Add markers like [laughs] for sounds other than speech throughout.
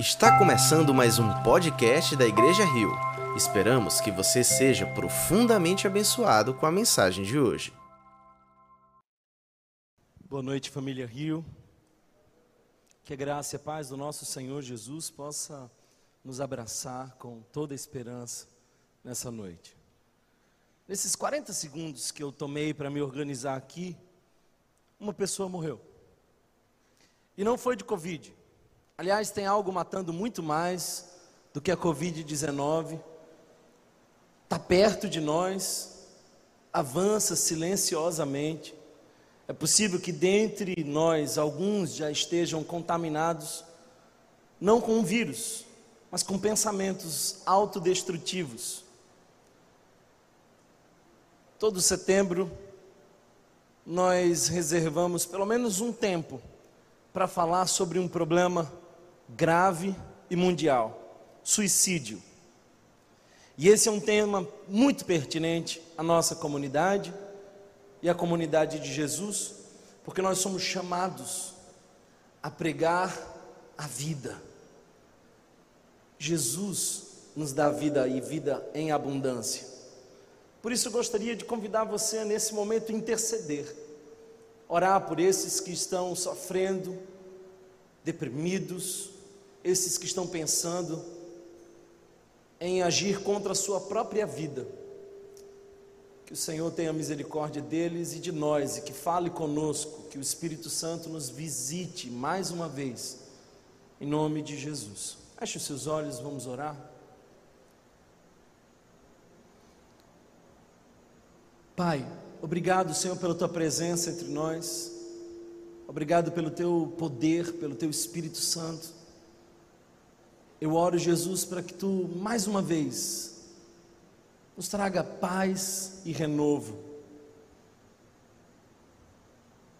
Está começando mais um podcast da Igreja Rio. Esperamos que você seja profundamente abençoado com a mensagem de hoje. Boa noite, família Rio. Que a graça e a paz do nosso Senhor Jesus possa nos abraçar com toda a esperança nessa noite. Nesses 40 segundos que eu tomei para me organizar aqui, uma pessoa morreu. E não foi de Covid. Aliás, tem algo matando muito mais do que a Covid-19. Está perto de nós, avança silenciosamente. É possível que dentre nós alguns já estejam contaminados, não com o vírus, mas com pensamentos autodestrutivos. Todo setembro, nós reservamos pelo menos um tempo para falar sobre um problema grave e mundial: suicídio. E esse é um tema muito pertinente à nossa comunidade e à comunidade de Jesus, porque nós somos chamados a pregar a vida. Jesus nos dá vida e vida em abundância. Por isso eu gostaria de convidar você nesse momento a interceder, orar por esses que estão sofrendo, deprimidos, esses que estão pensando em agir contra a sua própria vida. Que o Senhor tenha misericórdia deles e de nós e que fale conosco, que o Espírito Santo nos visite mais uma vez, em nome de Jesus. Feche os seus olhos, vamos orar. Pai, obrigado, Senhor, pela tua presença entre nós. Obrigado pelo teu poder, pelo teu Espírito Santo. Eu oro, Jesus, para que tu, mais uma vez, nos traga paz e renovo.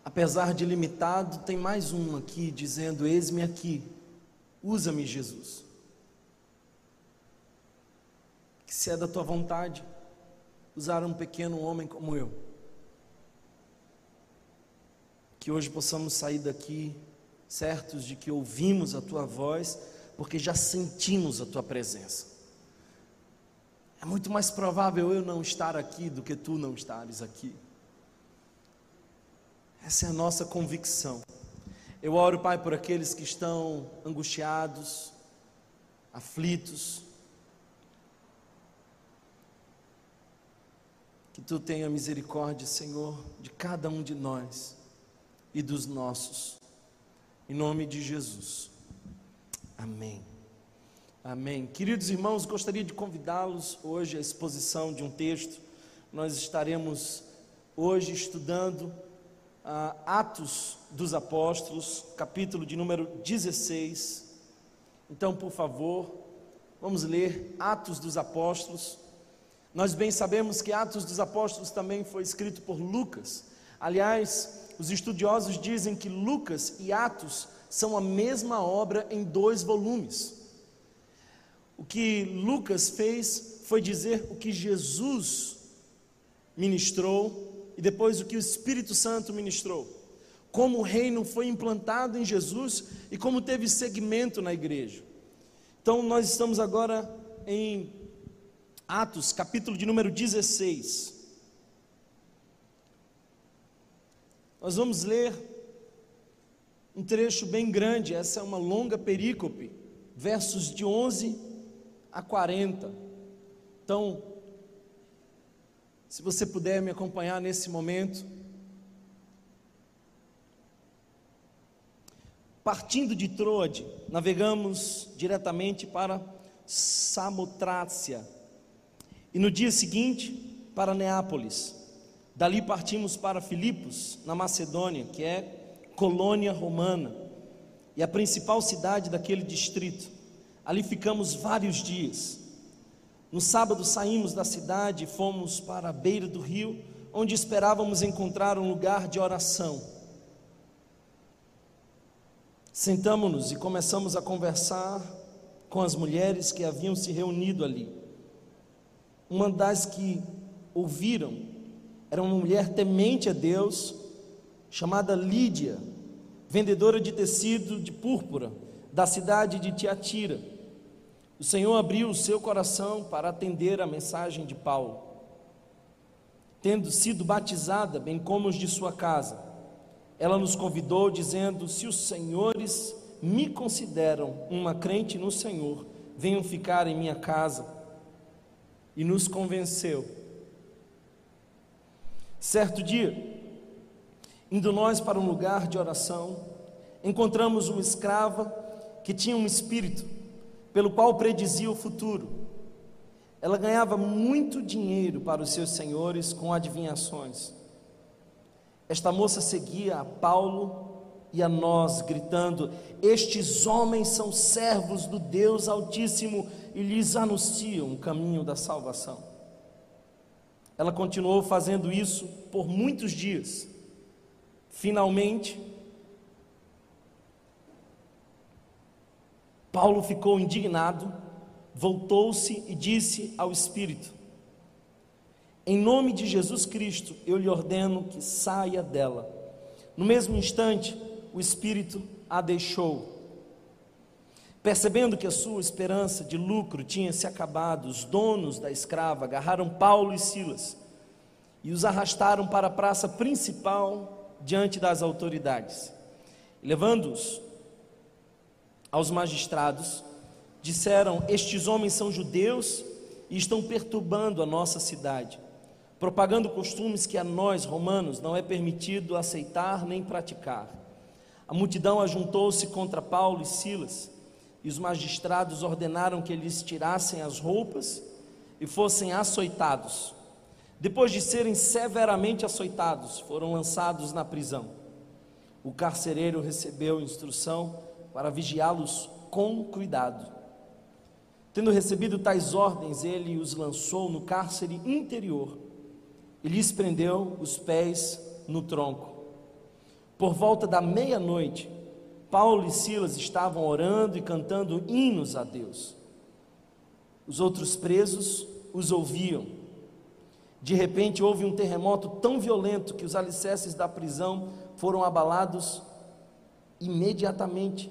Apesar de limitado, tem mais um aqui dizendo: Eis-me aqui, usa-me, Jesus. Que se é da tua vontade, usar um pequeno homem como eu. Que hoje possamos sair daqui certos de que ouvimos a tua voz porque já sentimos a tua presença. É muito mais provável eu não estar aqui do que tu não estares aqui. Essa é a nossa convicção. Eu oro, Pai, por aqueles que estão angustiados, aflitos. Que tu tenha misericórdia, Senhor, de cada um de nós e dos nossos. Em nome de Jesus. Amém. Amém. Queridos irmãos, gostaria de convidá-los hoje à exposição de um texto. Nós estaremos hoje estudando ah, Atos dos Apóstolos, capítulo de número 16. Então, por favor, vamos ler Atos dos Apóstolos. Nós bem sabemos que Atos dos Apóstolos também foi escrito por Lucas. Aliás, os estudiosos dizem que Lucas e Atos são a mesma obra em dois volumes. O que Lucas fez foi dizer o que Jesus ministrou e depois o que o Espírito Santo ministrou. Como o reino foi implantado em Jesus e como teve segmento na igreja. Então nós estamos agora em Atos, capítulo de número 16. Nós vamos ler um trecho bem grande, essa é uma longa perícope, versos de 11 a 40. Então, se você puder me acompanhar nesse momento, partindo de Troade, navegamos diretamente para Samotrácia e no dia seguinte para Neápolis. Dali partimos para Filipos, na Macedônia, que é colônia romana e a principal cidade daquele distrito. Ali ficamos vários dias. No sábado saímos da cidade e fomos para a beira do rio, onde esperávamos encontrar um lugar de oração. Sentamos-nos e começamos a conversar com as mulheres que haviam se reunido ali. Uma das que ouviram era uma mulher temente a Deus, chamada Lídia, vendedora de tecido de púrpura, da cidade de Tiatira. O Senhor abriu o seu coração para atender a mensagem de Paulo. Tendo sido batizada, bem como os de sua casa, ela nos convidou, dizendo: Se os senhores me consideram uma crente no Senhor, venham ficar em minha casa. E nos convenceu. Certo dia, indo nós para um lugar de oração, encontramos uma escrava que tinha um espírito pelo qual predizia o futuro. Ela ganhava muito dinheiro para os seus senhores com adivinhações. Esta moça seguia a Paulo e a nós, gritando: Estes homens são servos do Deus Altíssimo e lhes anunciam o caminho da salvação. Ela continuou fazendo isso por muitos dias. Finalmente, Paulo ficou indignado, voltou-se e disse ao Espírito: Em nome de Jesus Cristo, eu lhe ordeno que saia dela. No mesmo instante, o espírito a deixou. Percebendo que a sua esperança de lucro tinha se acabado, os donos da escrava agarraram Paulo e Silas e os arrastaram para a praça principal diante das autoridades. Levando-os aos magistrados, disseram: Estes homens são judeus e estão perturbando a nossa cidade, propagando costumes que a nós, romanos, não é permitido aceitar nem praticar. A multidão ajuntou-se contra Paulo e Silas, e os magistrados ordenaram que eles tirassem as roupas e fossem açoitados. Depois de serem severamente açoitados, foram lançados na prisão. O carcereiro recebeu instrução para vigiá-los com cuidado. Tendo recebido tais ordens, ele os lançou no cárcere interior e lhes prendeu os pés no tronco. Por volta da meia-noite, Paulo e Silas estavam orando e cantando hinos a Deus. Os outros presos os ouviam. De repente houve um terremoto tão violento que os alicerces da prisão foram abalados imediatamente.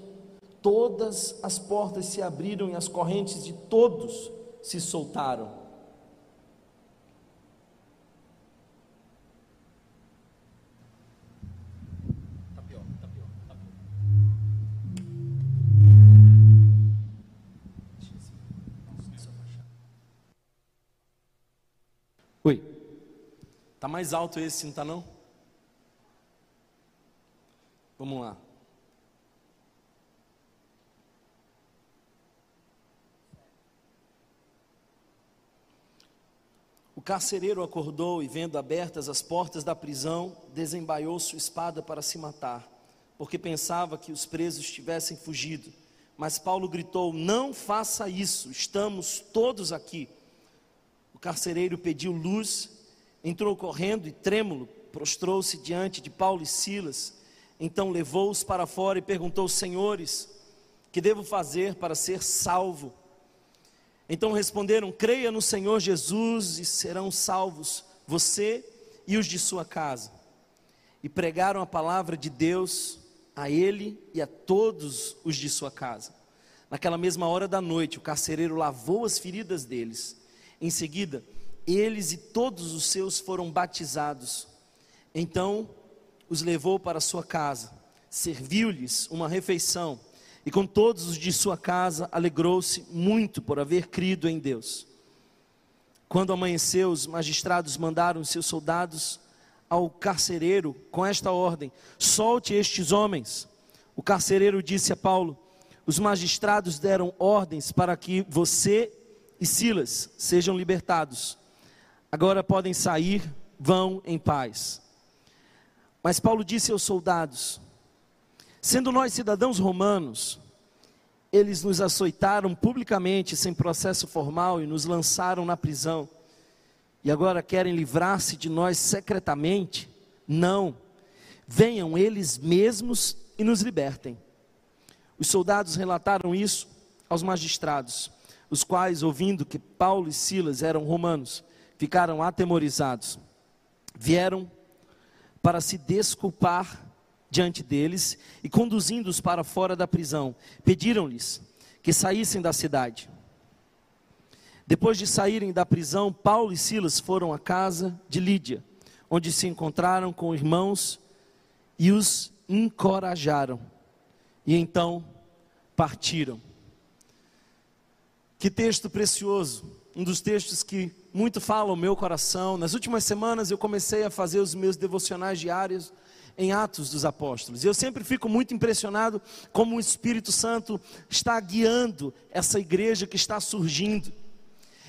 Todas as portas se abriram e as correntes de todos se soltaram. Tá mais alto esse, não tá não? Vamos lá. O carcereiro acordou e, vendo abertas as portas da prisão, desembaiou sua espada para se matar, porque pensava que os presos tivessem fugido. Mas Paulo gritou: Não faça isso, estamos todos aqui. O carcereiro pediu luz, entrou correndo e trêmulo, prostrou-se diante de Paulo e Silas. Então levou-os para fora e perguntou: Senhores, que devo fazer para ser salvo? Então responderam: Creia no Senhor Jesus e serão salvos, você e os de sua casa. E pregaram a palavra de Deus a ele e a todos os de sua casa. Naquela mesma hora da noite, o carcereiro lavou as feridas deles em seguida, eles e todos os seus foram batizados. Então os levou para sua casa, serviu-lhes uma refeição, e com todos os de sua casa alegrou-se muito por haver crido em Deus. Quando amanheceu, os magistrados mandaram seus soldados ao carcereiro com esta ordem: solte estes homens. O carcereiro disse a Paulo: os magistrados deram ordens para que você e Silas sejam libertados. Agora podem sair, vão em paz. Mas Paulo disse aos soldados: Sendo nós cidadãos romanos, eles nos açoitaram publicamente, sem processo formal, e nos lançaram na prisão. E agora querem livrar-se de nós secretamente? Não. Venham eles mesmos e nos libertem. Os soldados relataram isso aos magistrados os quais, ouvindo que Paulo e Silas eram romanos, ficaram atemorizados. Vieram para se desculpar diante deles e conduzindo-os para fora da prisão, pediram-lhes que saíssem da cidade. Depois de saírem da prisão, Paulo e Silas foram à casa de Lídia, onde se encontraram com irmãos e os encorajaram. E então partiram. Que texto precioso, um dos textos que muito fala o meu coração. Nas últimas semanas eu comecei a fazer os meus devocionais diários em Atos dos Apóstolos. E eu sempre fico muito impressionado como o Espírito Santo está guiando essa igreja que está surgindo.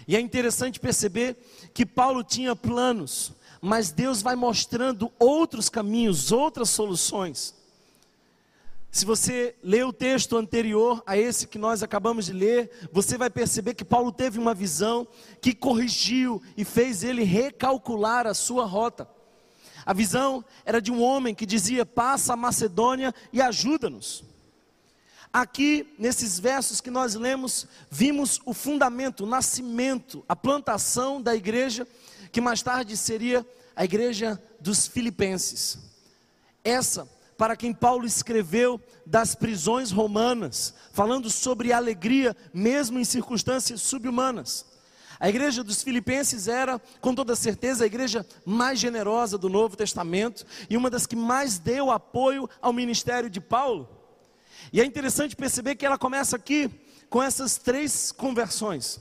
E é interessante perceber que Paulo tinha planos, mas Deus vai mostrando outros caminhos, outras soluções. Se você ler o texto anterior a esse que nós acabamos de ler, você vai perceber que Paulo teve uma visão que corrigiu e fez ele recalcular a sua rota. A visão era de um homem que dizia: Passa a Macedônia e ajuda-nos. Aqui, nesses versos que nós lemos, vimos o fundamento, o nascimento, a plantação da igreja, que mais tarde seria a igreja dos Filipenses. Essa, para quem Paulo escreveu das prisões romanas, falando sobre alegria, mesmo em circunstâncias subhumanas. A igreja dos Filipenses era, com toda certeza, a igreja mais generosa do Novo Testamento e uma das que mais deu apoio ao ministério de Paulo. E é interessante perceber que ela começa aqui com essas três conversões.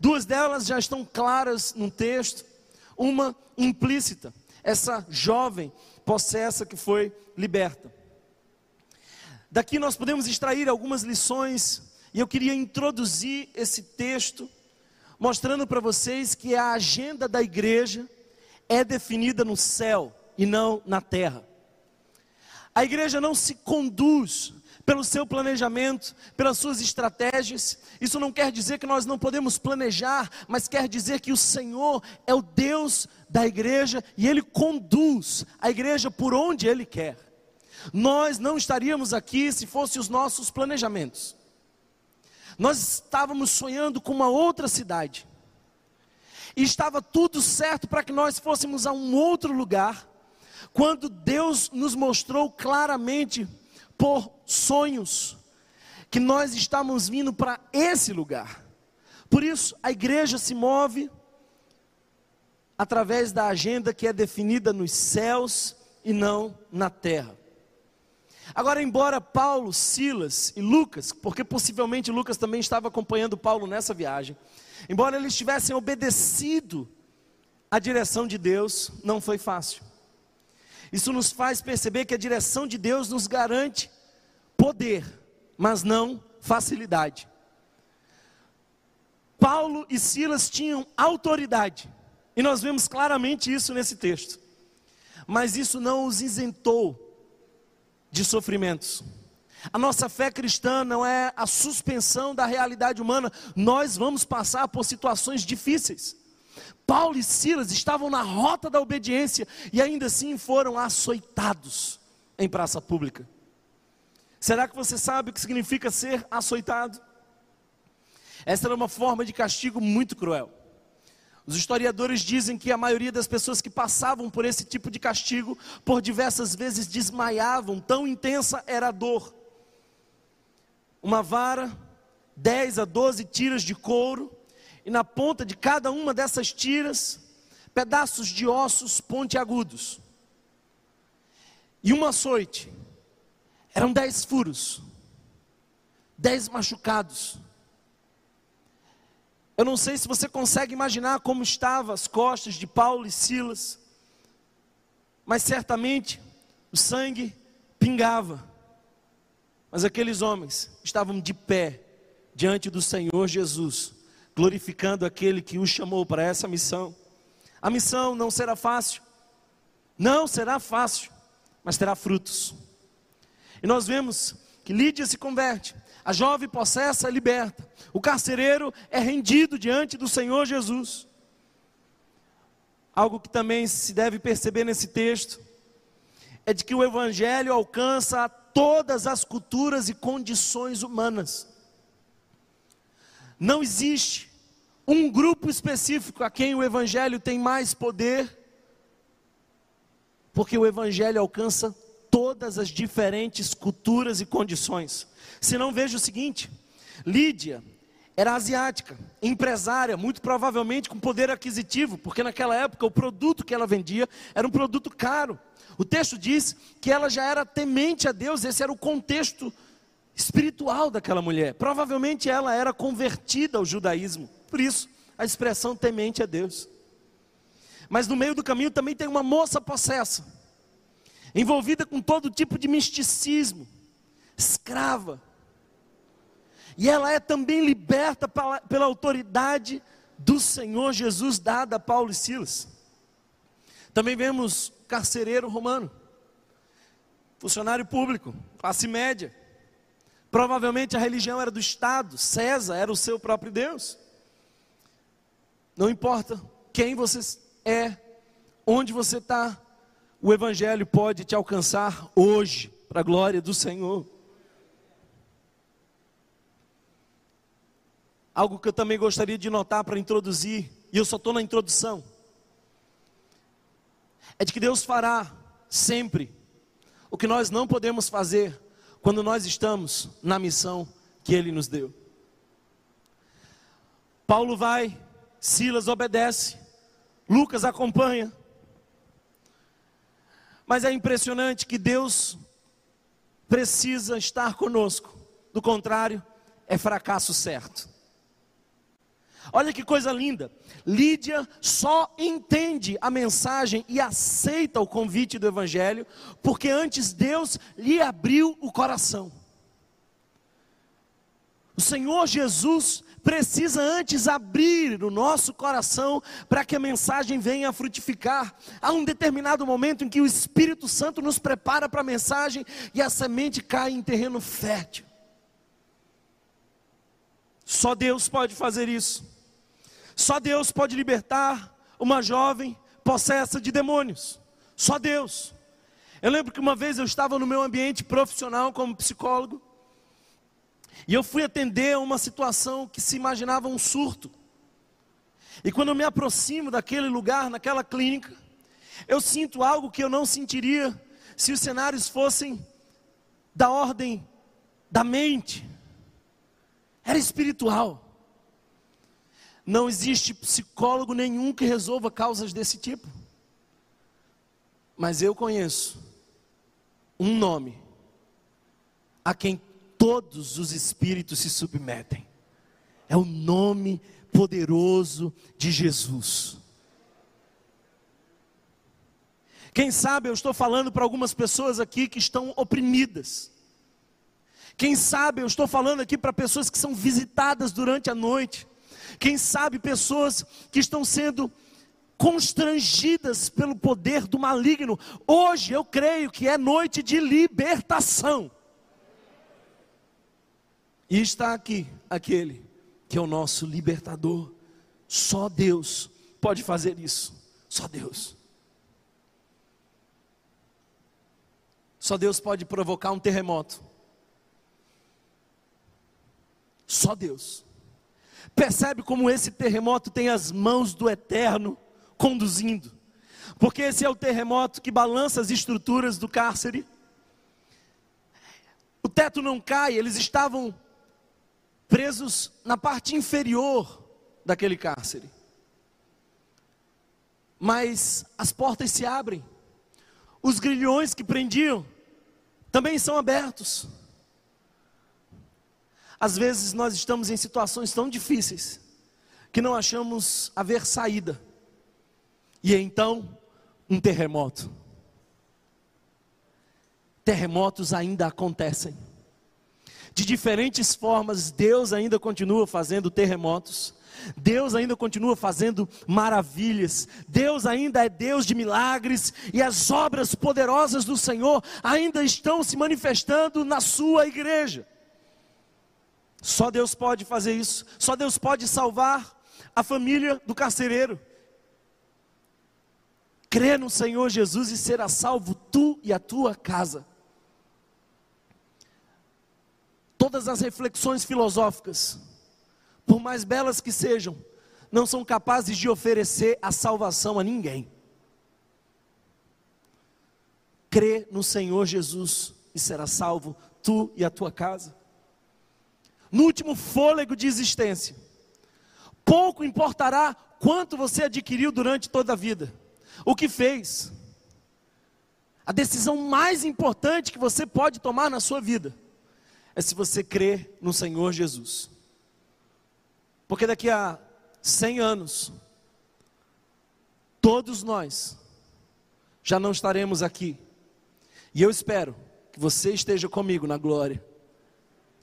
Duas delas já estão claras no texto, uma implícita, essa jovem possessa que foi liberta. Daqui nós podemos extrair algumas lições, e eu queria introduzir esse texto mostrando para vocês que a agenda da igreja é definida no céu e não na terra. A igreja não se conduz pelo seu planejamento, pelas suas estratégias. Isso não quer dizer que nós não podemos planejar, mas quer dizer que o Senhor é o Deus da igreja e Ele conduz a igreja por onde Ele quer. Nós não estaríamos aqui se fossem os nossos planejamentos. Nós estávamos sonhando com uma outra cidade. E estava tudo certo para que nós fôssemos a um outro lugar. Quando Deus nos mostrou claramente por sonhos que nós estamos vindo para esse lugar. Por isso, a igreja se move através da agenda que é definida nos céus e não na terra. Agora, embora Paulo, Silas e Lucas, porque possivelmente Lucas também estava acompanhando Paulo nessa viagem, embora eles tivessem obedecido a direção de Deus, não foi fácil. Isso nos faz perceber que a direção de Deus nos garante poder, mas não facilidade. Paulo e Silas tinham autoridade, e nós vemos claramente isso nesse texto, mas isso não os isentou de sofrimentos. A nossa fé cristã não é a suspensão da realidade humana, nós vamos passar por situações difíceis. Paulo e Silas estavam na rota da obediência e ainda assim foram açoitados em praça pública. Será que você sabe o que significa ser açoitado? Essa era uma forma de castigo muito cruel. Os historiadores dizem que a maioria das pessoas que passavam por esse tipo de castigo, por diversas vezes desmaiavam, tão intensa era a dor. Uma vara, 10 a 12 tiras de couro, e na ponta de cada uma dessas tiras, pedaços de ossos pontiagudos. E um açoite. Eram dez furos, dez machucados eu não sei se você consegue imaginar como estavam as costas de Paulo e Silas, mas certamente o sangue pingava. Mas aqueles homens estavam de pé diante do Senhor Jesus, glorificando aquele que os chamou para essa missão. A missão não será fácil, não será fácil, mas terá frutos. E nós vemos que Lídia se converte, a jovem possessa é liberta, o carcereiro é rendido diante do Senhor Jesus. Algo que também se deve perceber nesse texto é de que o Evangelho alcança todas as culturas e condições humanas. Não existe um grupo específico a quem o Evangelho tem mais poder, porque o Evangelho alcança todas as diferentes culturas e condições. Se não veja o seguinte: Lídia era asiática, empresária, muito provavelmente com poder aquisitivo, porque naquela época o produto que ela vendia era um produto caro. O texto diz que ela já era temente a Deus, esse era o contexto espiritual daquela mulher. Provavelmente ela era convertida ao judaísmo, por isso a expressão temente a Deus. Mas no meio do caminho também tem uma moça possessa, envolvida com todo tipo de misticismo, escrava, e ela é também liberta pela, pela autoridade do Senhor Jesus dada a Paulo e Silas. Também vemos carcereiro romano, funcionário público, classe média. Provavelmente a religião era do Estado, César era o seu próprio Deus. Não importa quem você é, onde você está, o Evangelho pode te alcançar hoje, para a glória do Senhor. Algo que eu também gostaria de notar para introduzir, e eu só estou na introdução, é de que Deus fará sempre o que nós não podemos fazer quando nós estamos na missão que Ele nos deu. Paulo vai, Silas obedece, Lucas acompanha. Mas é impressionante que Deus precisa estar conosco, do contrário, é fracasso certo. Olha que coisa linda. Lídia só entende a mensagem e aceita o convite do Evangelho, porque antes Deus lhe abriu o coração. O Senhor Jesus precisa antes abrir o nosso coração para que a mensagem venha a frutificar. Há um determinado momento em que o Espírito Santo nos prepara para a mensagem e a semente cai em terreno fértil. Só Deus pode fazer isso. Só Deus pode libertar uma jovem possessa de demônios. Só Deus. Eu lembro que uma vez eu estava no meu ambiente profissional como psicólogo, e eu fui atender a uma situação que se imaginava um surto. E quando eu me aproximo daquele lugar, naquela clínica, eu sinto algo que eu não sentiria se os cenários fossem da ordem da mente. Era espiritual. Não existe psicólogo nenhum que resolva causas desse tipo. Mas eu conheço um nome a quem todos os espíritos se submetem. É o nome poderoso de Jesus. Quem sabe eu estou falando para algumas pessoas aqui que estão oprimidas. Quem sabe eu estou falando aqui para pessoas que são visitadas durante a noite. Quem sabe pessoas que estão sendo constrangidas pelo poder do maligno. Hoje eu creio que é noite de libertação. E está aqui aquele que é o nosso libertador. Só Deus pode fazer isso. Só Deus. Só Deus pode provocar um terremoto. Só Deus. Percebe como esse terremoto tem as mãos do eterno conduzindo. Porque esse é o terremoto que balança as estruturas do cárcere. O teto não cai, eles estavam presos na parte inferior daquele cárcere. Mas as portas se abrem, os grilhões que prendiam também são abertos. Às vezes nós estamos em situações tão difíceis que não achamos haver saída. E então, um terremoto. Terremotos ainda acontecem. De diferentes formas, Deus ainda continua fazendo terremotos. Deus ainda continua fazendo maravilhas. Deus ainda é Deus de milagres e as obras poderosas do Senhor ainda estão se manifestando na sua igreja. Só Deus pode fazer isso. Só Deus pode salvar a família do carcereiro. Crê no Senhor Jesus e será salvo tu e a tua casa. Todas as reflexões filosóficas, por mais belas que sejam, não são capazes de oferecer a salvação a ninguém. Crê no Senhor Jesus e será salvo tu e a tua casa. No último fôlego de existência, pouco importará quanto você adquiriu durante toda a vida, o que fez. A decisão mais importante que você pode tomar na sua vida é se você crê no Senhor Jesus. Porque daqui a 100 anos, todos nós já não estaremos aqui. E eu espero que você esteja comigo na glória.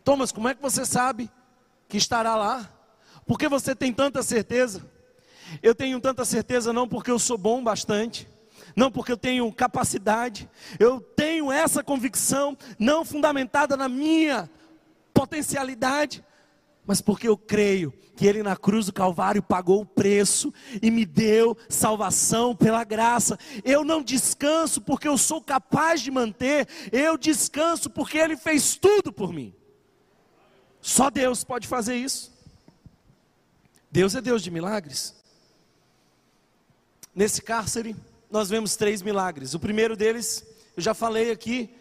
Thomas, como é que você sabe que estará lá? Por que você tem tanta certeza? Eu tenho tanta certeza não porque eu sou bom bastante, não porque eu tenho capacidade, eu tenho essa convicção não fundamentada na minha potencialidade, mas porque eu creio que Ele na cruz do Calvário pagou o preço e me deu salvação pela graça. Eu não descanso porque eu sou capaz de manter, eu descanso porque Ele fez tudo por mim. Só Deus pode fazer isso. Deus é Deus de milagres. Nesse cárcere, nós vemos três milagres. O primeiro deles, eu já falei aqui,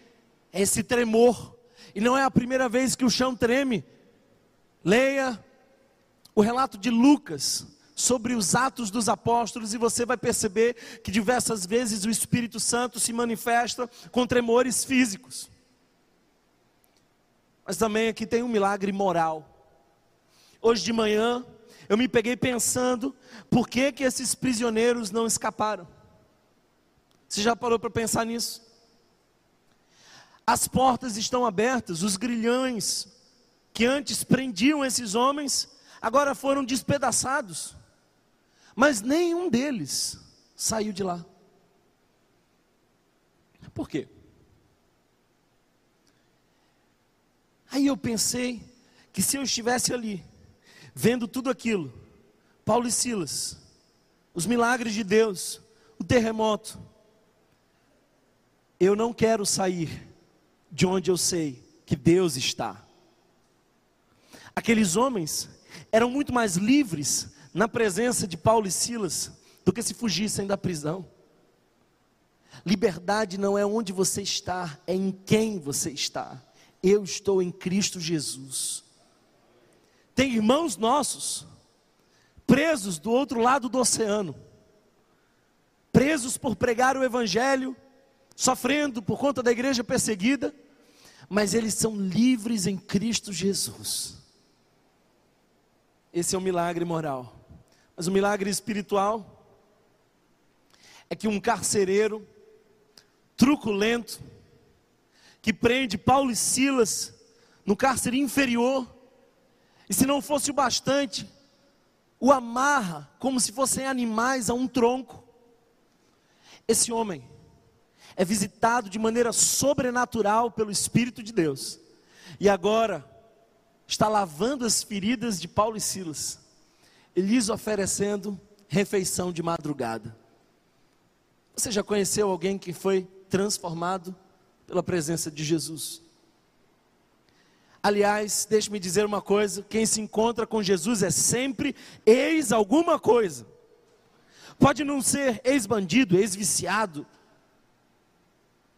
é esse tremor. E não é a primeira vez que o chão treme. Leia o relato de Lucas sobre os atos dos apóstolos e você vai perceber que diversas vezes o Espírito Santo se manifesta com tremores físicos. Mas também aqui tem um milagre moral. Hoje de manhã eu me peguei pensando por que que esses prisioneiros não escaparam. Você já parou para pensar nisso? As portas estão abertas, os grilhões que antes prendiam esses homens, agora foram despedaçados. Mas nenhum deles saiu de lá. Por quê? Aí eu pensei que se eu estivesse ali, vendo tudo aquilo, Paulo e Silas, os milagres de Deus, o terremoto, eu não quero sair de onde eu sei que Deus está. Aqueles homens eram muito mais livres na presença de Paulo e Silas do que se fugissem da prisão. Liberdade não é onde você está, é em quem você está. Eu estou em Cristo Jesus. Tem irmãos nossos presos do outro lado do oceano, presos por pregar o Evangelho, sofrendo por conta da igreja perseguida, mas eles são livres em Cristo Jesus. Esse é um milagre moral. Mas o milagre espiritual é que um carcereiro truculento que prende Paulo e Silas no cárcere inferior, e se não fosse o bastante, o amarra como se fossem animais a um tronco. Esse homem é visitado de maneira sobrenatural pelo Espírito de Deus, e agora está lavando as feridas de Paulo e Silas, e lhes oferecendo refeição de madrugada. Você já conheceu alguém que foi transformado pela presença de Jesus? Aliás, deixe-me dizer uma coisa: quem se encontra com Jesus é sempre ex alguma coisa. Pode não ser ex-bandido, ex-viciado,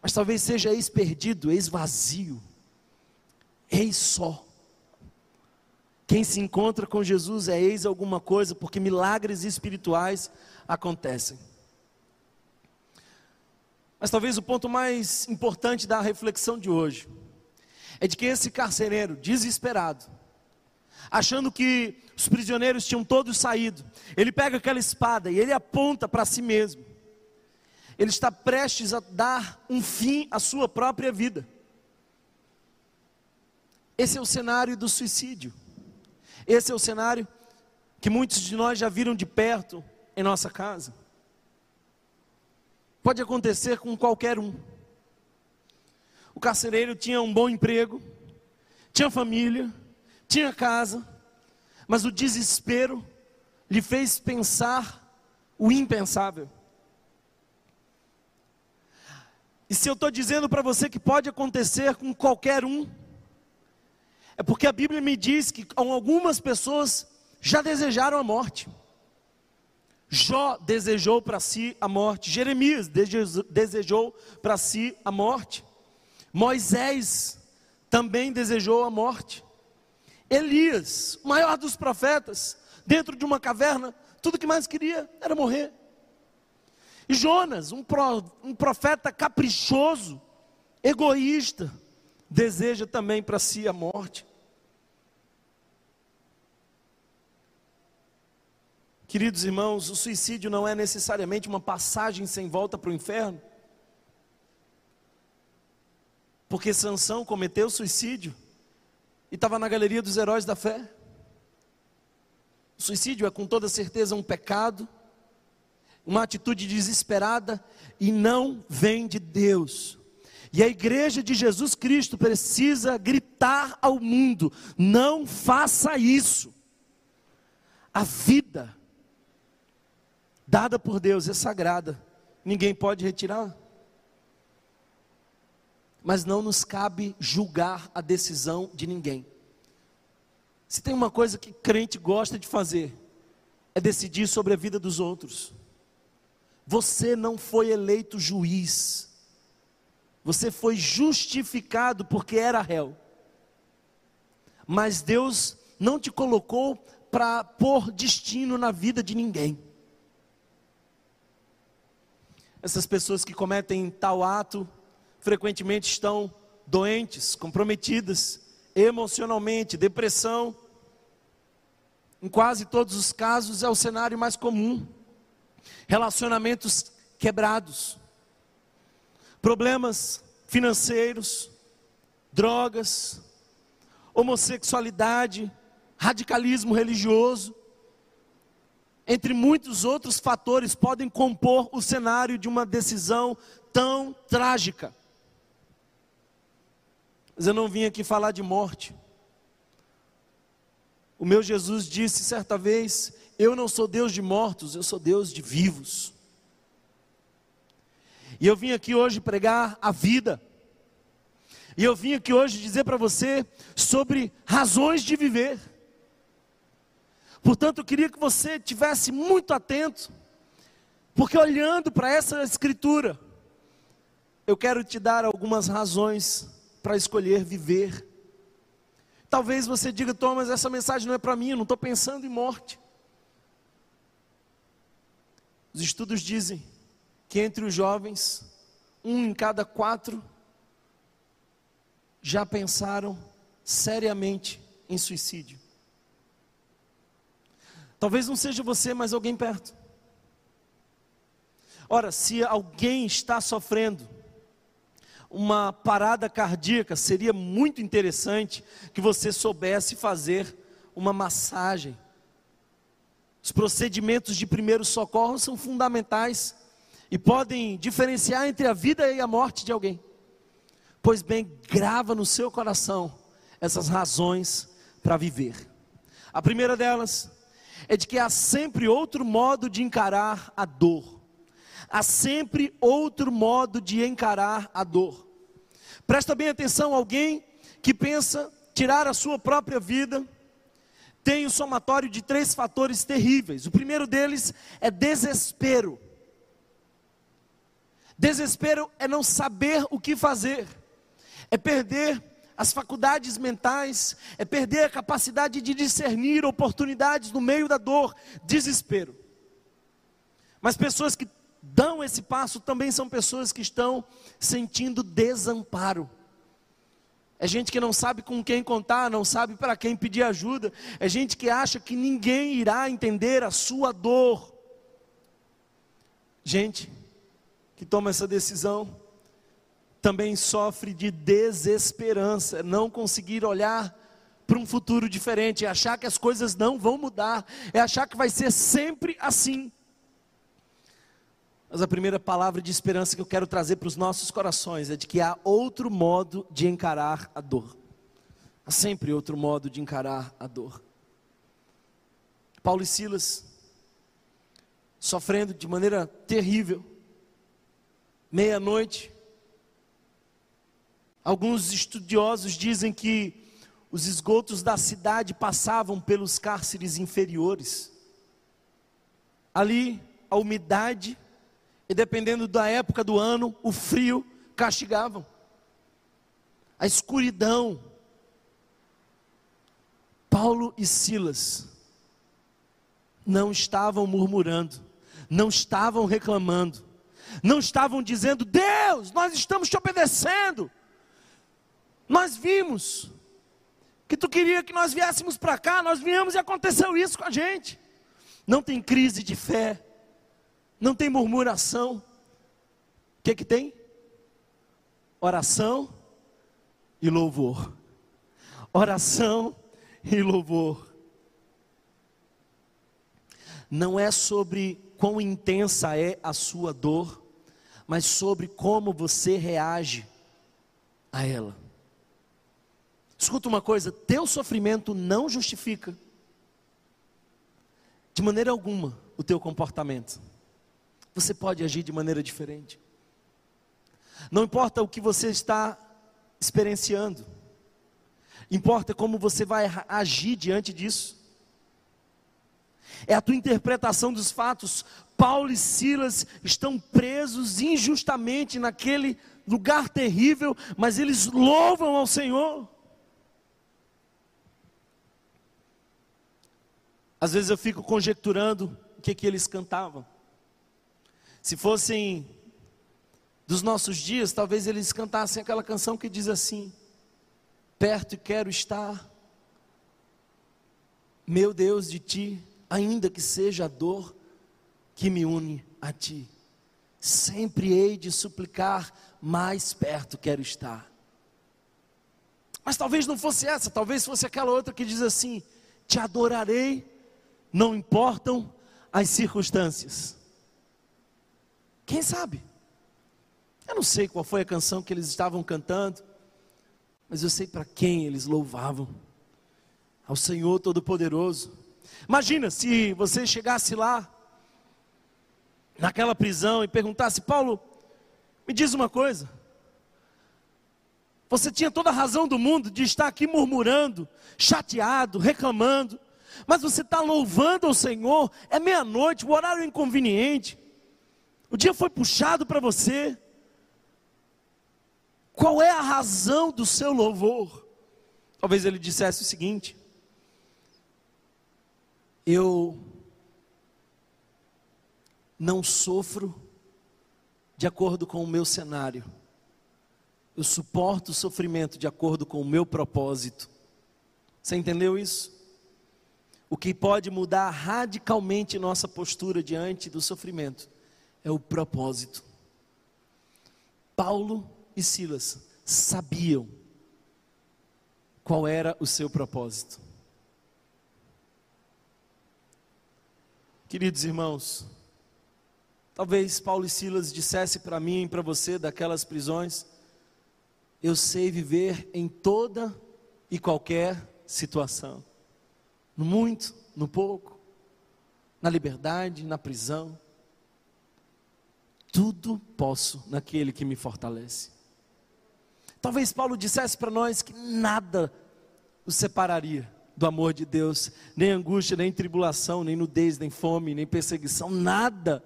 mas talvez seja ex-perdido, ex-vazio, ex-só. Quem se encontra com Jesus é ex alguma coisa, porque milagres espirituais acontecem. Mas talvez o ponto mais importante da reflexão de hoje é de que esse carcereiro, desesperado, achando que os prisioneiros tinham todos saído, ele pega aquela espada e ele aponta para si mesmo. Ele está prestes a dar um fim à sua própria vida. Esse é o cenário do suicídio. Esse é o cenário que muitos de nós já viram de perto em nossa casa. Pode acontecer com qualquer um. O carcereiro tinha um bom emprego, tinha família, tinha casa, mas o desespero lhe fez pensar o impensável. E se eu estou dizendo para você que pode acontecer com qualquer um, é porque a Bíblia me diz que algumas pessoas já desejaram a morte. Jó desejou para si a morte, Jeremias desejou para si a morte, Moisés também desejou a morte, Elias, o maior dos profetas, dentro de uma caverna, tudo que mais queria era morrer. E Jonas, um, pro, um profeta caprichoso, egoísta, deseja também para si a morte. Queridos irmãos, o suicídio não é necessariamente uma passagem sem volta para o inferno. Porque Sansão cometeu suicídio e estava na galeria dos heróis da fé. O suicídio é com toda certeza um pecado, uma atitude desesperada e não vem de Deus. E a igreja de Jesus Cristo precisa gritar ao mundo: não faça isso. A vida dada por Deus é sagrada, ninguém pode retirar. Mas não nos cabe julgar a decisão de ninguém. Se tem uma coisa que crente gosta de fazer, é decidir sobre a vida dos outros. Você não foi eleito juiz, você foi justificado porque era réu. Mas Deus não te colocou para pôr destino na vida de ninguém. Essas pessoas que cometem tal ato frequentemente estão doentes, comprometidas emocionalmente, depressão. Em quase todos os casos é o cenário mais comum. Relacionamentos quebrados, problemas financeiros, drogas, homossexualidade, radicalismo religioso, entre muitos outros fatores, podem compor o cenário de uma decisão tão trágica. Mas eu não vim aqui falar de morte. O meu Jesus disse certa vez: Eu não sou Deus de mortos, eu sou Deus de vivos. E eu vim aqui hoje pregar a vida. E eu vim aqui hoje dizer para você sobre razões de viver. Portanto, eu queria que você tivesse muito atento, porque olhando para essa escritura, eu quero te dar algumas razões para escolher viver. Talvez você diga, Thomas, essa mensagem não é para mim, eu não estou pensando em morte. Os estudos dizem que entre os jovens, um em cada quatro já pensaram seriamente em suicídio. Talvez não seja você, mas alguém perto. Ora, se alguém está sofrendo uma parada cardíaca, seria muito interessante que você soubesse fazer uma massagem. Os procedimentos de primeiro socorro são fundamentais e podem diferenciar entre a vida e a morte de alguém. Pois bem, grava no seu coração essas razões para viver. A primeira delas é de que há sempre outro modo de encarar a dor. Há sempre outro modo de encarar a dor. Presta bem atenção, alguém que pensa tirar a sua própria vida, tem o somatório de três fatores terríveis. O primeiro deles é desespero. Desespero é não saber o que fazer, é perder as faculdades mentais, é perder a capacidade de discernir oportunidades no meio da dor, desespero. Mas pessoas que dão esse passo também são pessoas que estão sentindo desamparo. É gente que não sabe com quem contar, não sabe para quem pedir ajuda. É gente que acha que ninguém irá entender a sua dor. Gente que toma essa decisão também sofre de desesperança, não conseguir olhar para um futuro diferente, é achar que as coisas não vão mudar, é achar que vai ser sempre assim. Mas a primeira palavra de esperança que eu quero trazer para os nossos corações é de que há outro modo de encarar a dor. Há sempre outro modo de encarar a dor. Paulo e Silas, sofrendo de maneira terrível, meia-noite, Alguns estudiosos dizem que os esgotos da cidade passavam pelos cárceres inferiores. ali a umidade, e dependendo da época do ano, o frio castigavam. A escuridão. Paulo e Silas não estavam murmurando, não estavam reclamando, não estavam dizendo: Deus, nós estamos te obedecendo. Nós vimos que tu queria que nós viéssemos para cá, nós viemos e aconteceu isso com a gente. Não tem crise de fé, não tem murmuração. O que que tem? Oração e louvor. Oração e louvor. Não é sobre quão intensa é a sua dor, mas sobre como você reage a ela. Escuta uma coisa: teu sofrimento não justifica, de maneira alguma, o teu comportamento. Você pode agir de maneira diferente. Não importa o que você está experienciando, importa como você vai agir diante disso. É a tua interpretação dos fatos. Paulo e Silas estão presos injustamente naquele lugar terrível, mas eles louvam ao Senhor. Às vezes eu fico conjecturando o que, que eles cantavam. Se fossem dos nossos dias, talvez eles cantassem aquela canção que diz assim: Perto e quero estar, meu Deus, de ti, ainda que seja a dor que me une a ti. Sempre hei de suplicar, mais perto quero estar. Mas talvez não fosse essa, talvez fosse aquela outra que diz assim: Te adorarei não importam as circunstâncias. Quem sabe? Eu não sei qual foi a canção que eles estavam cantando, mas eu sei para quem eles louvavam. Ao Senhor Todo-Poderoso. Imagina se você chegasse lá, naquela prisão, e perguntasse: Paulo, me diz uma coisa. Você tinha toda a razão do mundo de estar aqui murmurando, chateado, reclamando mas você está louvando ao Senhor, é meia-noite, o horário é inconveniente, o dia foi puxado para você. Qual é a razão do seu louvor? Talvez ele dissesse o seguinte: Eu não sofro de acordo com o meu cenário, eu suporto o sofrimento de acordo com o meu propósito. Você entendeu isso? O que pode mudar radicalmente nossa postura diante do sofrimento é o propósito. Paulo e Silas sabiam qual era o seu propósito. Queridos irmãos, talvez Paulo e Silas dissesse para mim e para você daquelas prisões: eu sei viver em toda e qualquer situação no muito, no pouco, na liberdade, na prisão. Tudo posso naquele que me fortalece. Talvez Paulo dissesse para nós que nada o separaria do amor de Deus, nem angústia, nem tribulação, nem nudez, nem fome, nem perseguição, nada.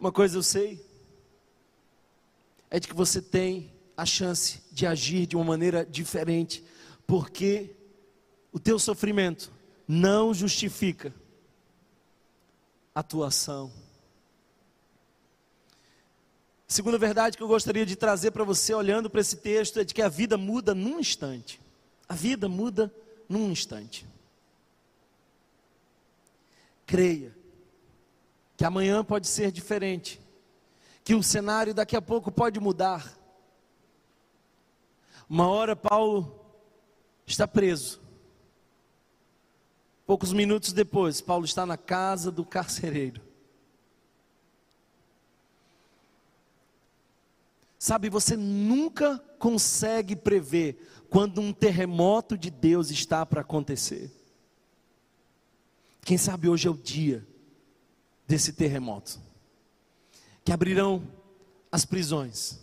Uma coisa eu sei, é de que você tem a chance de agir de uma maneira diferente, porque o teu sofrimento não justifica a tua ação. Segunda verdade que eu gostaria de trazer para você, olhando para esse texto, é de que a vida muda num instante. A vida muda num instante. Creia que amanhã pode ser diferente, que o cenário daqui a pouco pode mudar. Uma hora Paulo está preso, Poucos minutos depois, Paulo está na casa do carcereiro. Sabe, você nunca consegue prever quando um terremoto de Deus está para acontecer. Quem sabe hoje é o dia desse terremoto, que abrirão as prisões,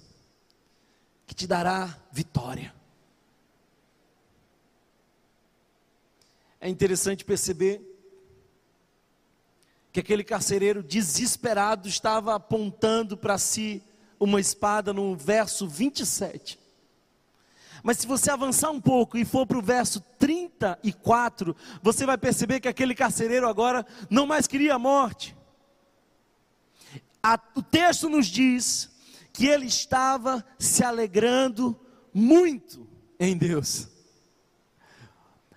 que te dará vitória. É interessante perceber que aquele carcereiro desesperado estava apontando para si uma espada no verso 27. Mas se você avançar um pouco e for para o verso 34, você vai perceber que aquele carcereiro agora não mais queria a morte. A, o texto nos diz que ele estava se alegrando muito em Deus.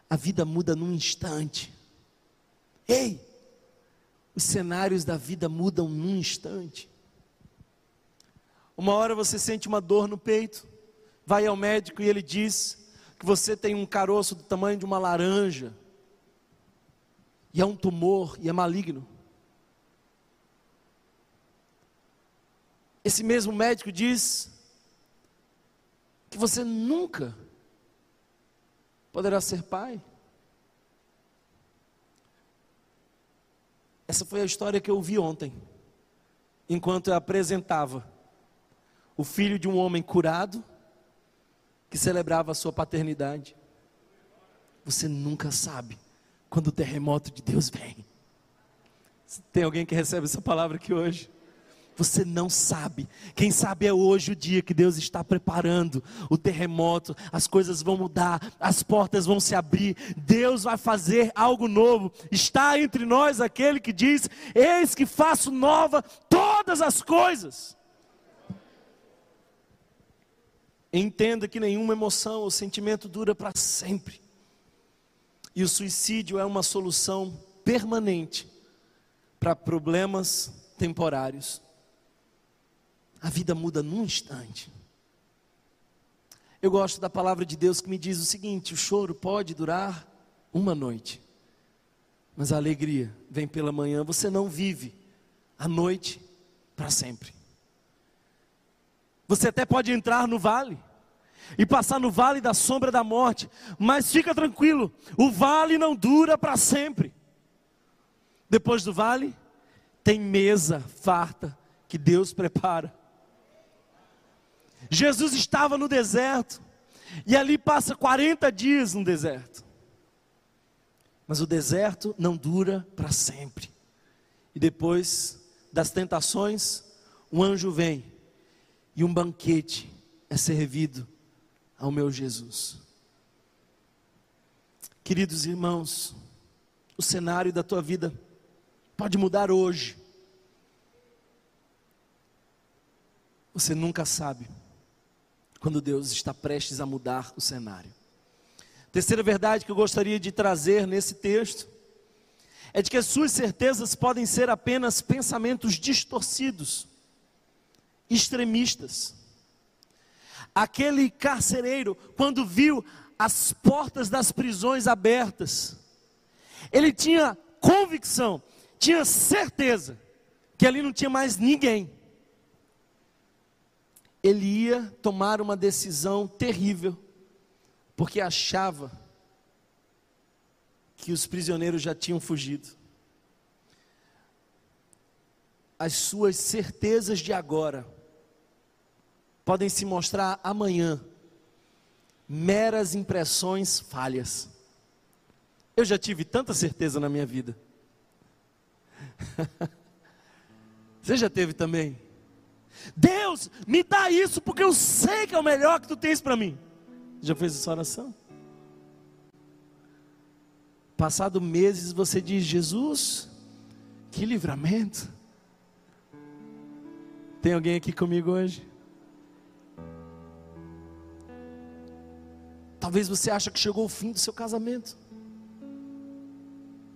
A vida muda num instante. Ei, os cenários da vida mudam num instante. Uma hora você sente uma dor no peito, vai ao médico e ele diz que você tem um caroço do tamanho de uma laranja, e é um tumor e é maligno. Esse mesmo médico diz que você nunca poderá ser pai. Essa foi a história que eu ouvi ontem, enquanto eu apresentava o filho de um homem curado que celebrava a sua paternidade. Você nunca sabe quando o terremoto de Deus vem. Tem alguém que recebe essa palavra aqui hoje? Você não sabe. Quem sabe é hoje o dia que Deus está preparando o terremoto, as coisas vão mudar, as portas vão se abrir, Deus vai fazer algo novo. Está entre nós aquele que diz: Eis que faço nova todas as coisas. Entenda que nenhuma emoção ou sentimento dura para sempre. E o suicídio é uma solução permanente para problemas temporários a vida muda num instante. Eu gosto da palavra de Deus que me diz o seguinte: o choro pode durar uma noite, mas a alegria vem pela manhã. Você não vive a noite para sempre. Você até pode entrar no vale e passar no vale da sombra da morte, mas fica tranquilo, o vale não dura para sempre. Depois do vale, tem mesa farta que Deus prepara Jesus estava no deserto, e ali passa 40 dias no deserto. Mas o deserto não dura para sempre. E depois das tentações, um anjo vem e um banquete é servido ao meu Jesus. Queridos irmãos, o cenário da tua vida pode mudar hoje. Você nunca sabe quando Deus está prestes a mudar o cenário. Terceira verdade que eu gostaria de trazer nesse texto é de que as suas certezas podem ser apenas pensamentos distorcidos, extremistas. Aquele carcereiro, quando viu as portas das prisões abertas, ele tinha convicção, tinha certeza que ali não tinha mais ninguém ele ia tomar uma decisão terrível, porque achava que os prisioneiros já tinham fugido. As suas certezas de agora podem se mostrar amanhã meras impressões falhas. Eu já tive tanta certeza na minha vida. [laughs] Você já teve também? Deus, me dá isso porque eu sei que é o melhor que tu tens para mim. Já fez essa oração? Passado meses você diz: Jesus, que livramento. Tem alguém aqui comigo hoje? Talvez você acha que chegou o fim do seu casamento.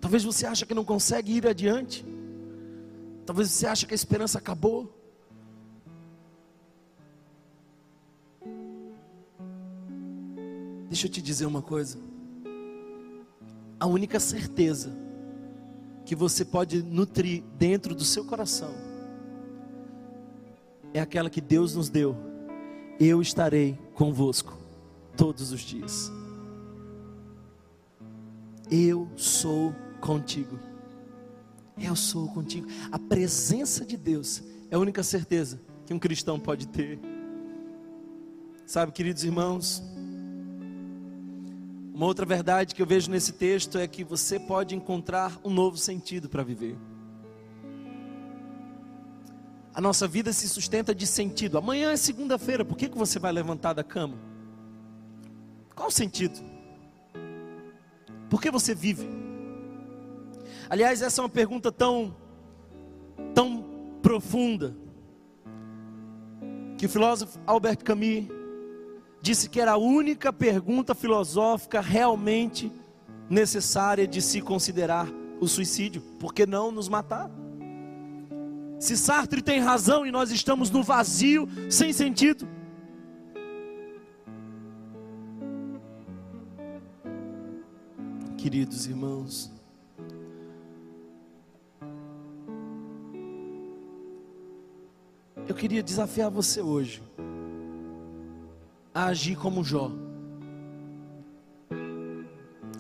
Talvez você acha que não consegue ir adiante. Talvez você acha que a esperança acabou. Deixa eu te dizer uma coisa. A única certeza que você pode nutrir dentro do seu coração é aquela que Deus nos deu. Eu estarei convosco todos os dias. Eu sou contigo. Eu sou contigo. A presença de Deus é a única certeza que um cristão pode ter. Sabe, queridos irmãos, uma outra verdade que eu vejo nesse texto é que você pode encontrar um novo sentido para viver. A nossa vida se sustenta de sentido. Amanhã é segunda-feira, por que, que você vai levantar da cama? Qual o sentido? Por que você vive? Aliás, essa é uma pergunta tão, tão profunda, que o filósofo Albert Camus disse que era a única pergunta filosófica realmente necessária de se considerar o suicídio. Por que não nos matar? Se Sartre tem razão e nós estamos no vazio, sem sentido. Queridos irmãos, eu queria desafiar você hoje a agir como Jó.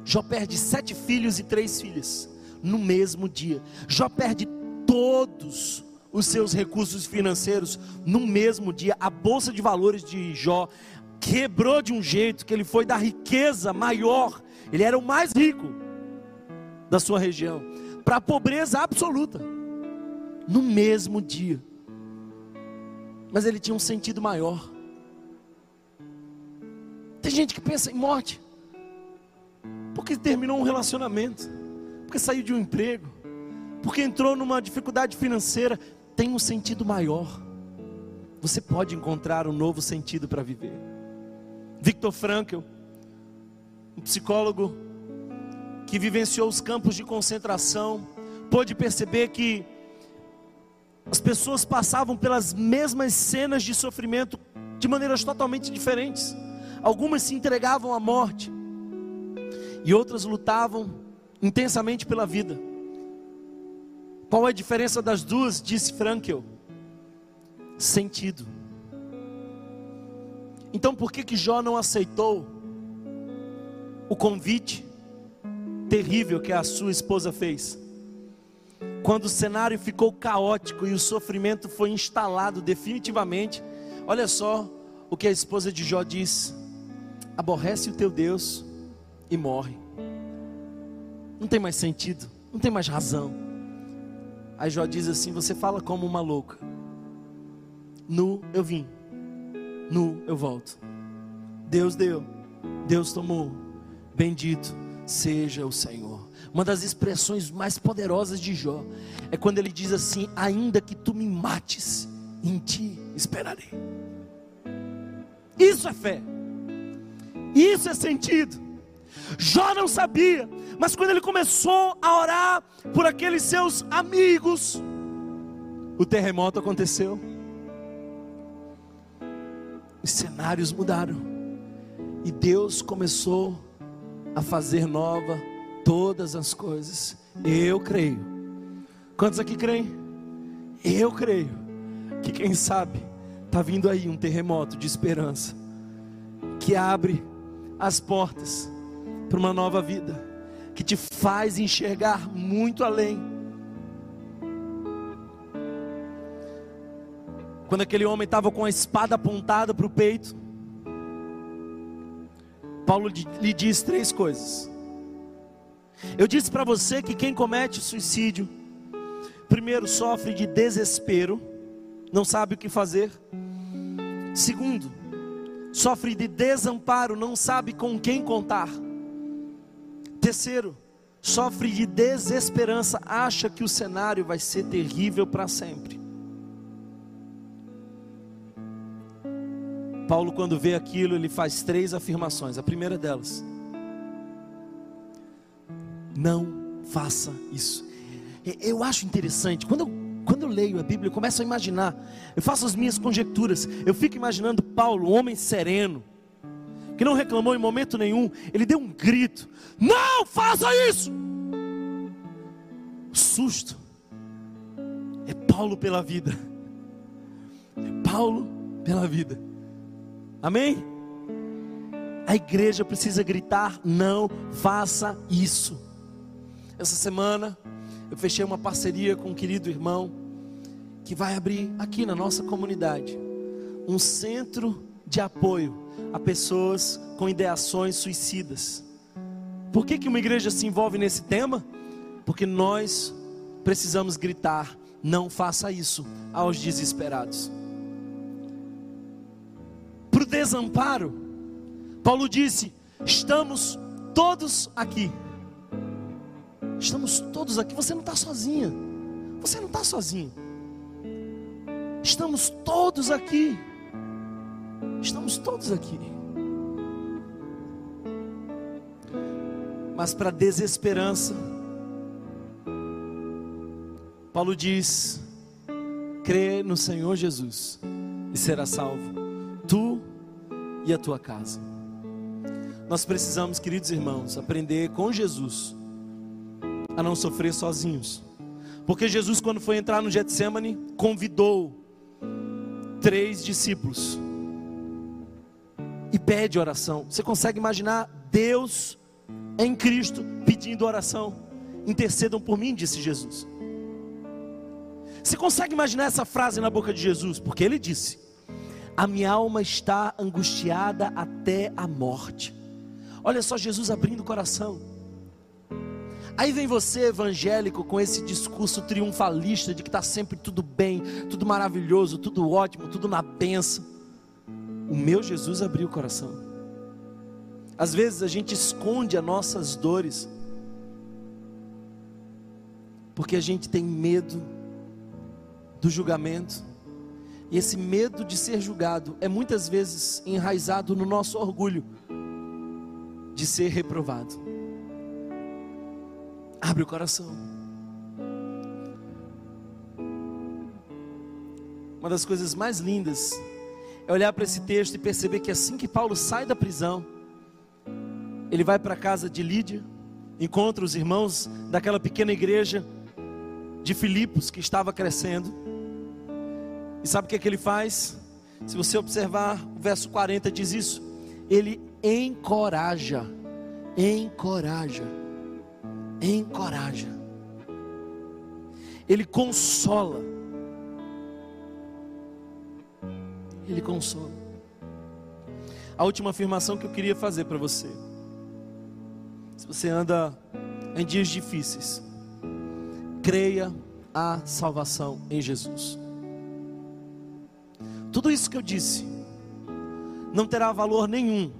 Jó perde sete filhos e três filhas no mesmo dia. Jó perde todos os seus recursos financeiros no mesmo dia. A bolsa de valores de Jó quebrou de um jeito que ele foi da riqueza maior, ele era o mais rico da sua região, para a pobreza absoluta, no mesmo dia. Mas ele tinha um sentido maior. Tem gente que pensa em morte, porque terminou um relacionamento, porque saiu de um emprego, porque entrou numa dificuldade financeira tem um sentido maior. Você pode encontrar um novo sentido para viver. Victor Frankl, um psicólogo que vivenciou os campos de concentração, pôde perceber que as pessoas passavam pelas mesmas cenas de sofrimento de maneiras totalmente diferentes. Algumas se entregavam à morte e outras lutavam intensamente pela vida. Qual é a diferença das duas? Disse Frankel. Sentido. Então por que que Jó não aceitou o convite terrível que a sua esposa fez? Quando o cenário ficou caótico e o sofrimento foi instalado definitivamente, olha só o que a esposa de Jó diz: aborrece o teu Deus e morre. Não tem mais sentido, não tem mais razão. Aí Jó diz assim: Você fala como uma louca. Nu eu vim, nu eu volto. Deus deu, Deus tomou. Bendito seja o Senhor. Uma das expressões mais poderosas de Jó é quando ele diz assim: Ainda que tu me mates, em ti esperarei. Isso é fé, isso é sentido. Jó não sabia, mas quando ele começou a orar por aqueles seus amigos, o terremoto aconteceu. Os cenários mudaram. E Deus começou a fazer nova todas as coisas. Eu creio. Quantos aqui creem? Eu creio que quem sabe está vindo aí um terremoto de esperança que abre as portas para uma nova vida, que te faz enxergar muito além. Quando aquele homem estava com a espada apontada para o peito, Paulo lhe diz três coisas. Eu disse para você que quem comete suicídio, primeiro sofre de desespero, não sabe o que fazer. Segundo, sofre de desamparo, não sabe com quem contar. Terceiro, sofre de desesperança, acha que o cenário vai ser terrível para sempre. Paulo, quando vê aquilo, ele faz três afirmações. A primeira delas: não faça isso. Eu acho interessante, quando eu, quando eu leio a Bíblia, eu começo a imaginar, eu faço as minhas conjecturas, eu fico imaginando Paulo, um homem sereno, que não reclamou em momento nenhum, ele deu um grito: Não faça isso! Susto. É Paulo pela vida. É Paulo pela vida. Amém? A igreja precisa gritar: Não faça isso. Essa semana eu fechei uma parceria com um querido irmão que vai abrir aqui na nossa comunidade um centro de apoio a pessoas com ideações suicidas. Por que, que uma igreja se envolve nesse tema? Porque nós precisamos gritar: Não faça isso aos desesperados. Para o desamparo, Paulo disse: estamos todos aqui. Estamos todos aqui. Você não está sozinha. Você não está sozinho. Estamos todos aqui. Estamos todos aqui. Mas para desesperança, Paulo diz: crê no Senhor Jesus e será salvo, tu e a tua casa. Nós precisamos, queridos irmãos, aprender com Jesus a não sofrer sozinhos. Porque Jesus, quando foi entrar no Getsemane, convidou três discípulos e pede oração. Você consegue imaginar Deus em Cristo pedindo oração? Intercedam por mim, disse Jesus. Você consegue imaginar essa frase na boca de Jesus? Porque ele disse: A minha alma está angustiada até a morte. Olha só Jesus abrindo o coração. Aí vem você, evangélico, com esse discurso triunfalista de que está sempre tudo bem, tudo maravilhoso, tudo ótimo, tudo na benção. O meu Jesus abriu o coração. Às vezes a gente esconde as nossas dores, porque a gente tem medo do julgamento, e esse medo de ser julgado é muitas vezes enraizado no nosso orgulho de ser reprovado. Abre o coração. Uma das coisas mais lindas é olhar para esse texto e perceber que assim que Paulo sai da prisão, ele vai para a casa de Lídia, encontra os irmãos daquela pequena igreja de Filipos que estava crescendo. E sabe o que, é que ele faz? Se você observar, o verso 40 diz isso. Ele encoraja, encoraja encoraja, Ele consola, Ele consola. A última afirmação que eu queria fazer para você, se você anda em dias difíceis, creia a salvação em Jesus. Tudo isso que eu disse não terá valor nenhum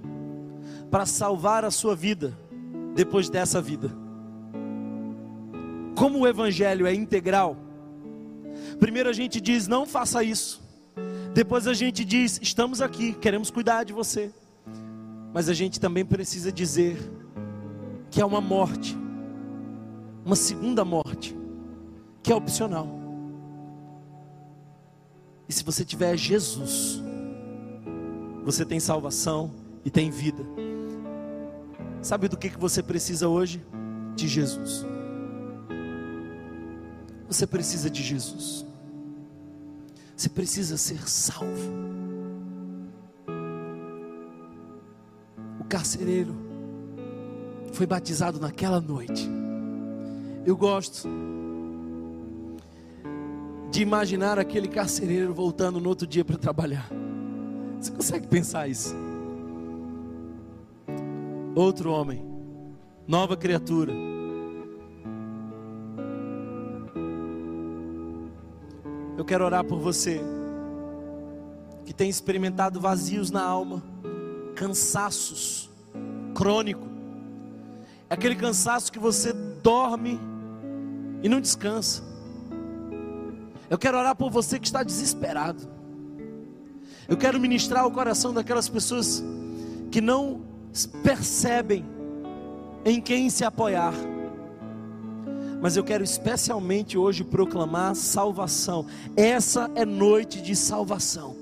para salvar a sua vida depois dessa vida como o evangelho é integral, primeiro a gente diz: não faça isso. Depois a gente diz: estamos aqui, queremos cuidar de você. Mas a gente também precisa dizer que é uma morte, uma segunda morte, que é opcional. E se você tiver Jesus, você tem salvação e tem vida. Sabe do que, que você precisa hoje? De Jesus. Você precisa de Jesus. Você precisa ser salvo. O carcereiro foi batizado naquela noite. Eu gosto de imaginar aquele carcereiro voltando no outro dia para trabalhar. Você consegue pensar isso? Outro homem, nova criatura quero orar por você que tem experimentado vazios na alma, cansaços crônico. É aquele cansaço que você dorme e não descansa. Eu quero orar por você que está desesperado. Eu quero ministrar o coração daquelas pessoas que não percebem em quem se apoiar mas eu quero especialmente hoje proclamar salvação. Essa é noite de salvação.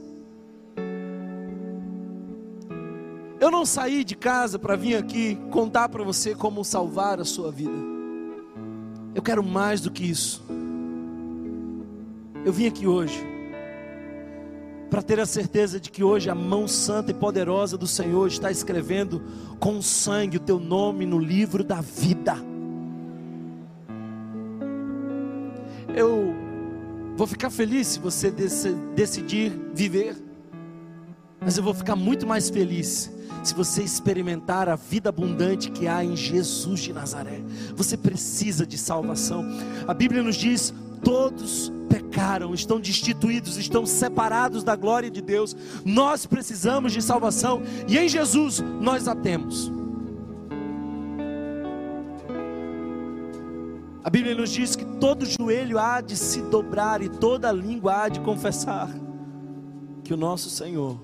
Eu não saí de casa para vir aqui contar para você como salvar a sua vida. Eu quero mais do que isso. Eu vim aqui hoje para ter a certeza de que hoje a mão santa e poderosa do Senhor está escrevendo com sangue o teu nome no livro da vida. Eu vou ficar feliz se você decidir viver, mas eu vou ficar muito mais feliz se você experimentar a vida abundante que há em Jesus de Nazaré. Você precisa de salvação. A Bíblia nos diz: todos pecaram, estão destituídos, estão separados da glória de Deus. Nós precisamos de salvação e em Jesus nós a temos. A Bíblia nos diz que todo joelho há de se dobrar e toda língua há de confessar que o nosso Senhor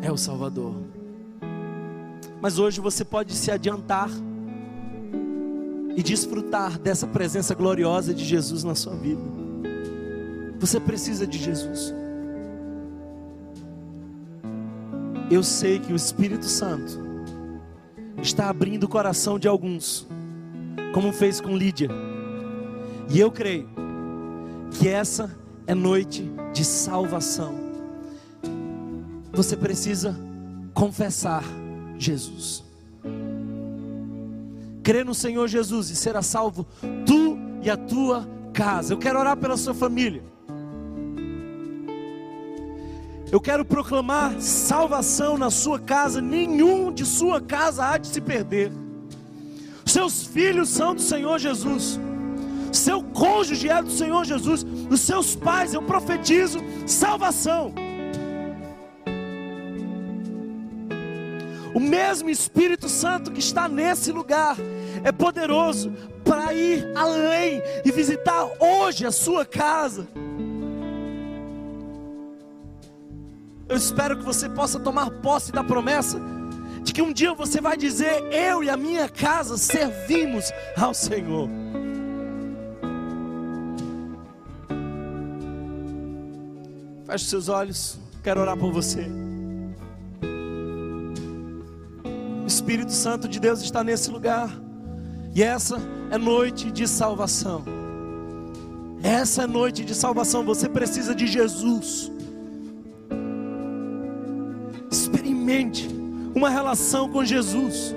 é o Salvador. Mas hoje você pode se adiantar e desfrutar dessa presença gloriosa de Jesus na sua vida. Você precisa de Jesus. Eu sei que o Espírito Santo está abrindo o coração de alguns, como fez com Lídia. E eu creio que essa é noite de salvação. Você precisa confessar Jesus crer no Senhor Jesus e será salvo tu e a tua casa. Eu quero orar pela sua família. Eu quero proclamar salvação na sua casa, nenhum de sua casa há de se perder. Seus filhos são do Senhor Jesus, seu cônjuge é do Senhor Jesus, os seus pais, eu profetizo salvação. O mesmo Espírito Santo que está nesse lugar é poderoso para ir além e visitar hoje a sua casa. Eu espero que você possa tomar posse da promessa de que um dia você vai dizer: Eu e a minha casa servimos ao Senhor. Feche seus olhos, quero orar por você. O Espírito Santo de Deus está nesse lugar. E essa é noite de salvação. Essa é noite de salvação. Você precisa de Jesus. Experimente uma relação com Jesus.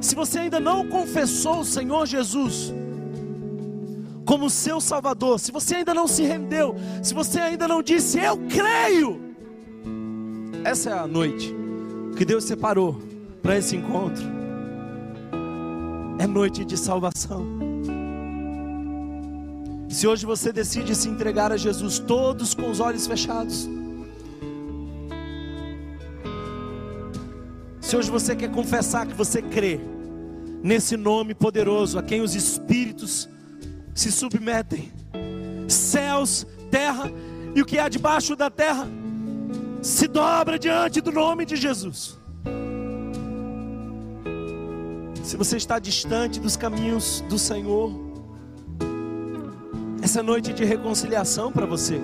Se você ainda não confessou o Senhor Jesus como seu Salvador, se você ainda não se rendeu, se você ainda não disse eu creio, essa é a noite que Deus separou para esse encontro. É noite de salvação. Se hoje você decide se entregar a Jesus, todos com os olhos fechados. Se hoje você quer confessar que você crê nesse nome poderoso a quem os espíritos se submetem, céus, terra e o que há debaixo da terra se dobra diante do nome de Jesus. Se você está distante dos caminhos do Senhor, essa noite de reconciliação para você.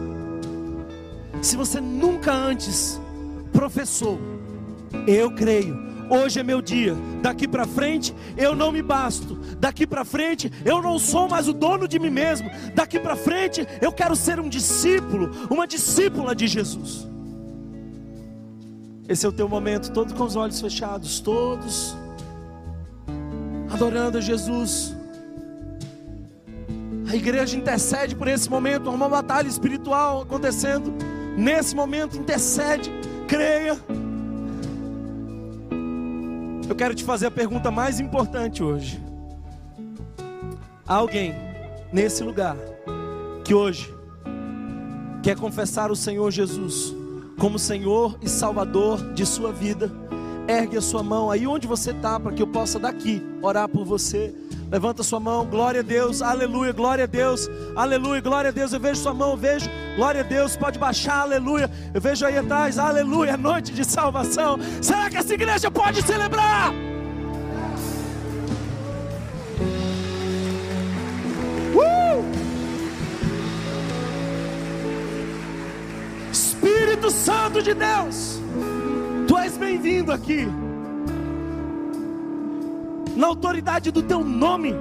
Se você nunca antes professou, eu creio, hoje é meu dia. Daqui para frente eu não me basto. Daqui para frente eu não sou mais o dono de mim mesmo. Daqui para frente eu quero ser um discípulo, uma discípula de Jesus. Esse é o teu momento, todos com os olhos fechados, todos adorando a Jesus. A igreja intercede por esse momento, há uma batalha espiritual acontecendo. Nesse momento, intercede, creia. Eu quero te fazer a pergunta mais importante hoje. Há alguém nesse lugar que hoje quer confessar o Senhor Jesus como Senhor e Salvador de sua vida, ergue a sua mão aí onde você está, para que eu possa daqui orar por você. Levanta sua mão, glória a Deus, aleluia, glória a Deus, aleluia, glória a Deus. Eu vejo sua mão, eu vejo, glória a Deus, pode baixar, aleluia. Eu vejo aí atrás, aleluia, noite de salvação. Será que essa igreja pode celebrar? Espírito Santo de Deus, tu és bem-vindo aqui. Na autoridade do teu nome,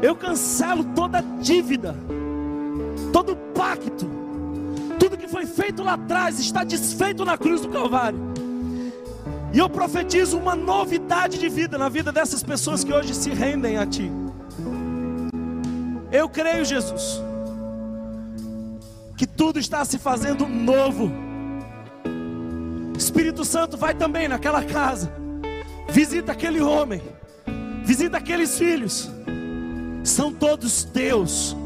eu cancelo toda dívida, todo pacto, tudo que foi feito lá atrás está desfeito na cruz do Calvário. E eu profetizo uma novidade de vida na vida dessas pessoas que hoje se rendem a Ti. Eu creio, Jesus, que tudo está se fazendo novo Espírito Santo vai também naquela casa, visita aquele homem, Visita aqueles filhos, são todos teus,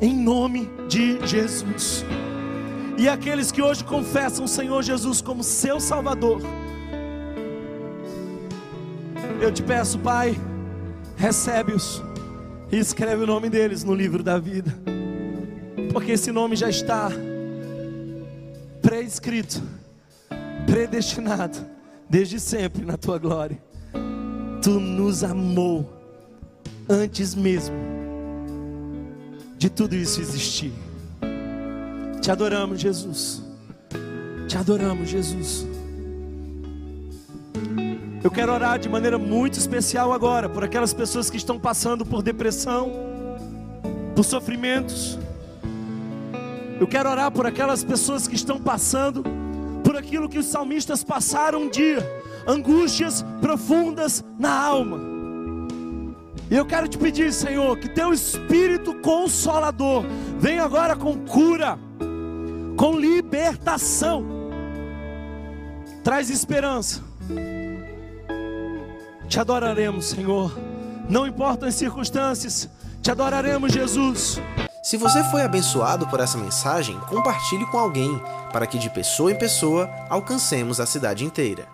em nome de Jesus. E aqueles que hoje confessam o Senhor Jesus como seu Salvador, eu te peço, Pai, recebe-os e escreve o nome deles no livro da vida, porque esse nome já está pré-escrito, predestinado, desde sempre na tua glória. Tu nos amou antes mesmo de tudo isso existir. Te adoramos, Jesus. Te adoramos, Jesus. Eu quero orar de maneira muito especial agora por aquelas pessoas que estão passando por depressão, por sofrimentos. Eu quero orar por aquelas pessoas que estão passando por aquilo que os salmistas passaram um dia, angústias profundas na alma. E eu quero te pedir, Senhor, que teu espírito consolador venha agora com cura, com libertação. Traz esperança. Te adoraremos, Senhor. Não importam as circunstâncias, te adoraremos, Jesus. Se você foi abençoado por essa mensagem, compartilhe com alguém, para que de pessoa em pessoa alcancemos a cidade inteira.